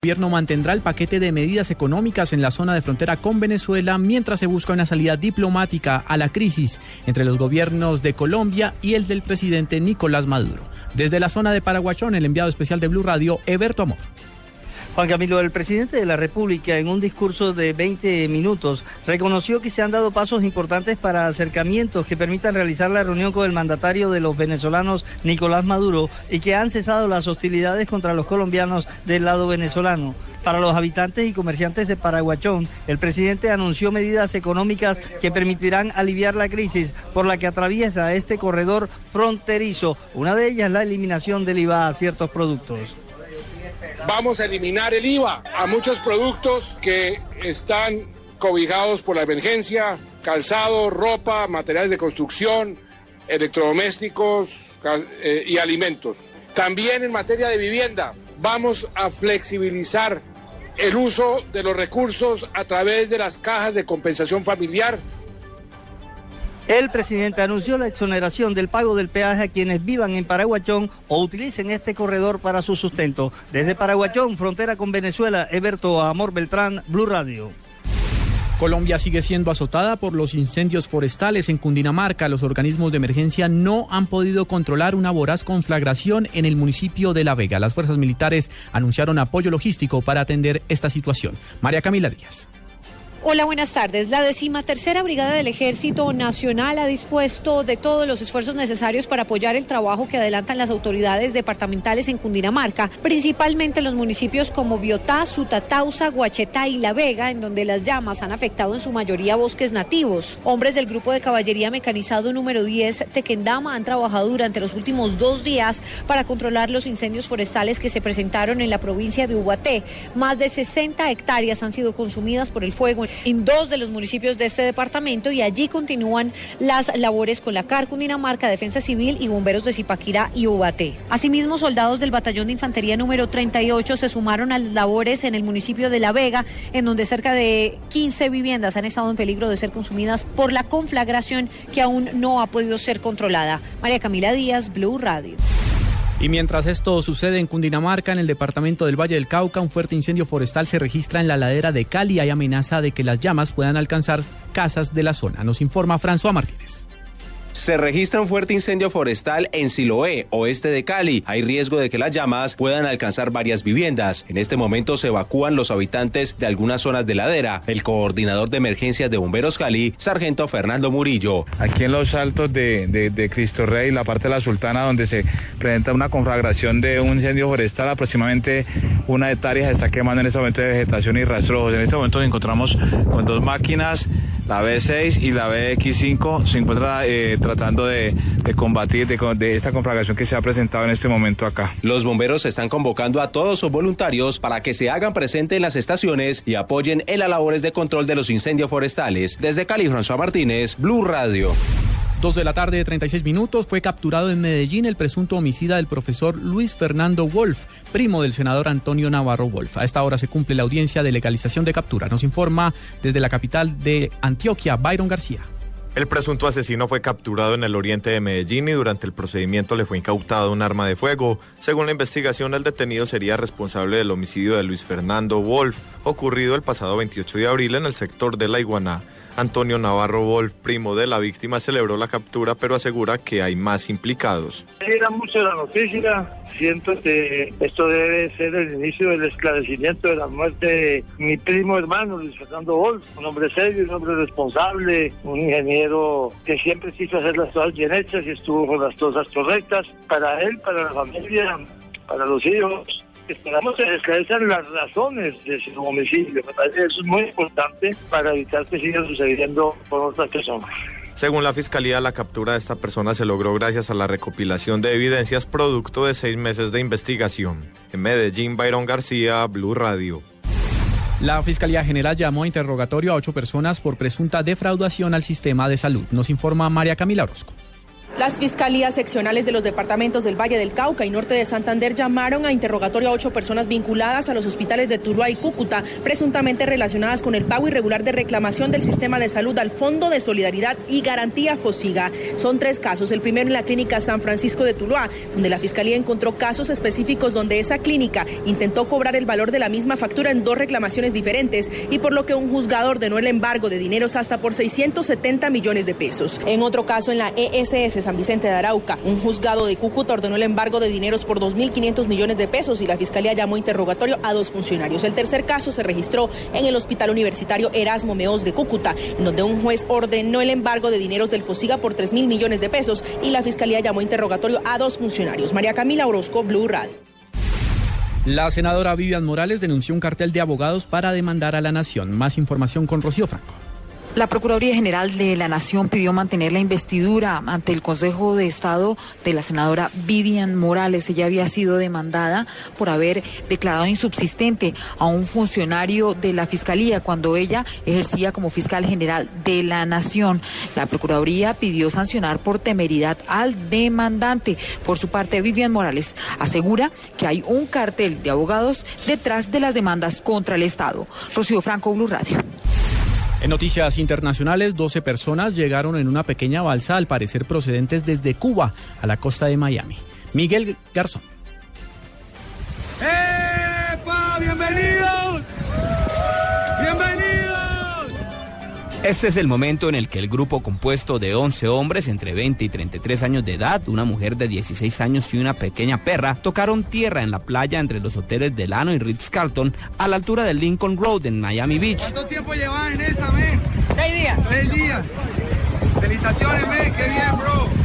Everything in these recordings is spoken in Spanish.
El gobierno mantendrá el paquete de medidas económicas en la zona de frontera con Venezuela mientras se busca una salida diplomática a la crisis entre los gobiernos de Colombia y el del presidente Nicolás Maduro. Desde la zona de Paraguachón, el enviado especial de Blue Radio, Eberto Amor. Juan Camilo, el presidente de la República, en un discurso de 20 minutos, reconoció que se han dado pasos importantes para acercamientos que permitan realizar la reunión con el mandatario de los venezolanos, Nicolás Maduro, y que han cesado las hostilidades contra los colombianos del lado venezolano. Para los habitantes y comerciantes de Paraguachón, el presidente anunció medidas económicas que permitirán aliviar la crisis por la que atraviesa este corredor fronterizo. Una de ellas la eliminación del IVA a ciertos productos. Vamos a eliminar el IVA a muchos productos que están cobijados por la emergencia, calzado, ropa, materiales de construcción, electrodomésticos eh, y alimentos. También en materia de vivienda, vamos a flexibilizar el uso de los recursos a través de las cajas de compensación familiar el presidente anunció la exoneración del pago del peaje a quienes vivan en Paraguachón o utilicen este corredor para su sustento. Desde Paraguachón, frontera con Venezuela, Eberto Amor Beltrán, Blue Radio. Colombia sigue siendo azotada por los incendios forestales en Cundinamarca. Los organismos de emergencia no han podido controlar una voraz conflagración en el municipio de La Vega. Las fuerzas militares anunciaron apoyo logístico para atender esta situación. María Camila Díaz. Hola, buenas tardes. La decimatercera Brigada del Ejército Nacional ha dispuesto de todos los esfuerzos necesarios para apoyar el trabajo que adelantan las autoridades departamentales en Cundinamarca, principalmente en los municipios como Biotá, Sutatausa, Guachetá y La Vega, en donde las llamas han afectado en su mayoría bosques nativos. Hombres del Grupo de Caballería Mecanizado número 10, Tequendama, han trabajado durante los últimos dos días para controlar los incendios forestales que se presentaron en la provincia de Ubaté. Más de 60 hectáreas han sido consumidas por el fuego en dos de los municipios de este departamento y allí continúan las labores con la CAR Cundinamarca, Defensa Civil y bomberos de Zipaquirá y Ubaté. Asimismo, soldados del Batallón de Infantería número 38 se sumaron a las labores en el municipio de La Vega, en donde cerca de 15 viviendas han estado en peligro de ser consumidas por la conflagración que aún no ha podido ser controlada. María Camila Díaz, Blue Radio. Y mientras esto sucede en Cundinamarca, en el departamento del Valle del Cauca, un fuerte incendio forestal se registra en la ladera de Cali. Hay amenaza de que las llamas puedan alcanzar casas de la zona. Nos informa François Martínez. Se registra un fuerte incendio forestal en Siloé, oeste de Cali. Hay riesgo de que las llamas puedan alcanzar varias viviendas. En este momento se evacúan los habitantes de algunas zonas de ladera. El coordinador de emergencias de bomberos Cali, sargento Fernando Murillo. Aquí en los altos de, Cristo Rey, la parte de la Sultana, donde se presenta una conflagración de un incendio forestal, aproximadamente una hectárea está quemando en este momento de vegetación y rastrojos. En este momento nos encontramos con dos máquinas, la B6 y la BX5. Se encuentra eh, tratando de, combatir de, esta conflagración que se ha presentado en este momento acá. Los bomberos están convocando a todos sus voluntarios para que se hagan presentes en las estaciones y apoyen en las labores de control de los incendios forestales. Desde Cali, François Martínez, Blue Radio. Dos de la tarde, 36 minutos, fue capturado en Medellín el presunto homicida del profesor Luis Fernando Wolf, primo del senador Antonio Navarro Wolf. A esta hora se cumple la audiencia de legalización de captura. Nos informa desde la capital de Antioquia, Byron García. El presunto asesino fue capturado en el oriente de Medellín y durante el procedimiento le fue incautado un arma de fuego. Según la investigación, el detenido sería responsable del homicidio de Luis Fernando Wolf, ocurrido el pasado 28 de abril en el sector de La Iguaná. Antonio Navarro Wolf, primo de la víctima, celebró la captura, pero asegura que hay más implicados. Era mucho la noticia, siento que esto debe ser el inicio del esclarecimiento de la muerte de mi primo hermano Luis Fernando Wolf, un hombre serio, un hombre responsable, un ingeniero que siempre quiso hacer las cosas bien hechas y estuvo con las cosas correctas para él, para la familia, para los hijos esperamos esclarecer las razones de su homicidio. Me parece que eso es muy importante para evitar que siga sucediendo con otras personas. Según la fiscalía, la captura de esta persona se logró gracias a la recopilación de evidencias producto de seis meses de investigación. En Medellín, Byron García, Blue Radio. La Fiscalía General llamó a interrogatorio a ocho personas por presunta defraudación al sistema de salud. Nos informa María Camila Orozco. Las fiscalías seccionales de los departamentos del Valle del Cauca y Norte de Santander llamaron a interrogatorio a ocho personas vinculadas a los hospitales de Tuluá y Cúcuta, presuntamente relacionadas con el pago irregular de reclamación del sistema de salud al Fondo de Solidaridad y Garantía FOSIGA. Son tres casos. El primero en la clínica San Francisco de Tuluá, donde la fiscalía encontró casos específicos donde esa clínica intentó cobrar el valor de la misma factura en dos reclamaciones diferentes y por lo que un juzgador ordenó el embargo de dineros hasta por 670 millones de pesos. En otro caso, en la ESS San Vicente de Arauca. Un juzgado de Cúcuta ordenó el embargo de dineros por 2.500 millones de pesos y la fiscalía llamó interrogatorio a dos funcionarios. El tercer caso se registró en el Hospital Universitario Erasmo Meos de Cúcuta, en donde un juez ordenó el embargo de dineros del FOSIGA por 3.000 millones de pesos y la fiscalía llamó interrogatorio a dos funcionarios. María Camila Orozco, Blue Radio. La senadora Vivian Morales denunció un cartel de abogados para demandar a la nación. Más información con Rocío Franco. La Procuraduría General de la Nación pidió mantener la investidura ante el Consejo de Estado de la senadora Vivian Morales. Ella había sido demandada por haber declarado insubsistente a un funcionario de la Fiscalía cuando ella ejercía como fiscal general de la Nación. La Procuraduría pidió sancionar por temeridad al demandante. Por su parte, Vivian Morales asegura que hay un cartel de abogados detrás de las demandas contra el Estado. Rocío Franco, Blue Radio. En noticias internacionales, 12 personas llegaron en una pequeña balsa, al parecer procedentes desde Cuba a la costa de Miami. Miguel Garzón. Este es el momento en el que el grupo compuesto de 11 hombres entre 20 y 33 años de edad, una mujer de 16 años y una pequeña perra, tocaron tierra en la playa entre los hoteles Delano y Ritz-Carlton a la altura del Lincoln Road en Miami Beach. ¿Cuánto tiempo llevan en esa, men? Seis días. Seis días. Felicitaciones, men. Qué bien, bro.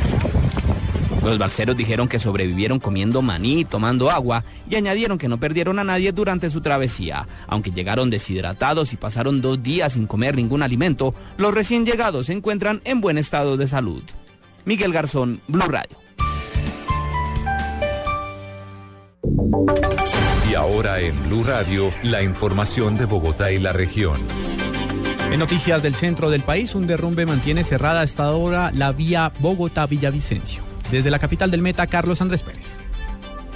Los balseros dijeron que sobrevivieron comiendo maní, tomando agua y añadieron que no perdieron a nadie durante su travesía. Aunque llegaron deshidratados y pasaron dos días sin comer ningún alimento, los recién llegados se encuentran en buen estado de salud. Miguel Garzón, Blue Radio. Y ahora en Blue Radio, la información de Bogotá y la región. En noticias del centro del país, un derrumbe mantiene cerrada hasta ahora la vía Bogotá-Villavicencio. Desde la capital del Meta, Carlos Andrés Pérez.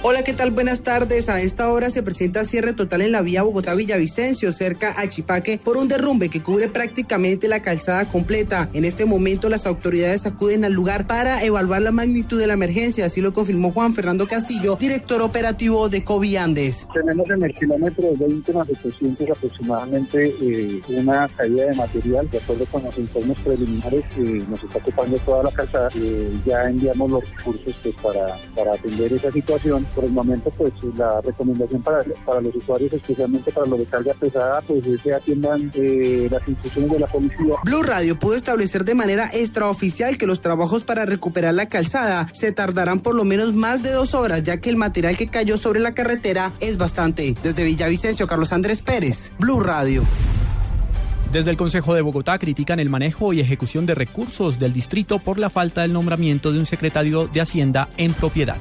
Hola, ¿qué tal? Buenas tardes. A esta hora se presenta cierre total en la vía Bogotá-Villavicencio, cerca a Chipaque, por un derrumbe que cubre prácticamente la calzada completa. En este momento, las autoridades acuden al lugar para evaluar la magnitud de la emergencia, así lo confirmó Juan Fernando Castillo, director operativo de COVID Andes. Tenemos en el kilómetro 20 más 800 aproximadamente eh, una caída de material. De acuerdo con los informes preliminares, eh, nos está ocupando toda la calzada. Eh, ya enviamos los recursos pues, para, para atender esa situación por el momento, pues la recomendación para, para los usuarios, especialmente para los de carga pesada, pues es que atiendan eh, las instrucciones de la policía. Blue Radio pudo establecer de manera extraoficial que los trabajos para recuperar la calzada se tardarán por lo menos más de dos horas, ya que el material que cayó sobre la carretera es bastante. Desde Villavicencio, Carlos Andrés Pérez, Blue Radio. Desde el Consejo de Bogotá critican el manejo y ejecución de recursos del distrito por la falta del nombramiento de un secretario de Hacienda en propiedad.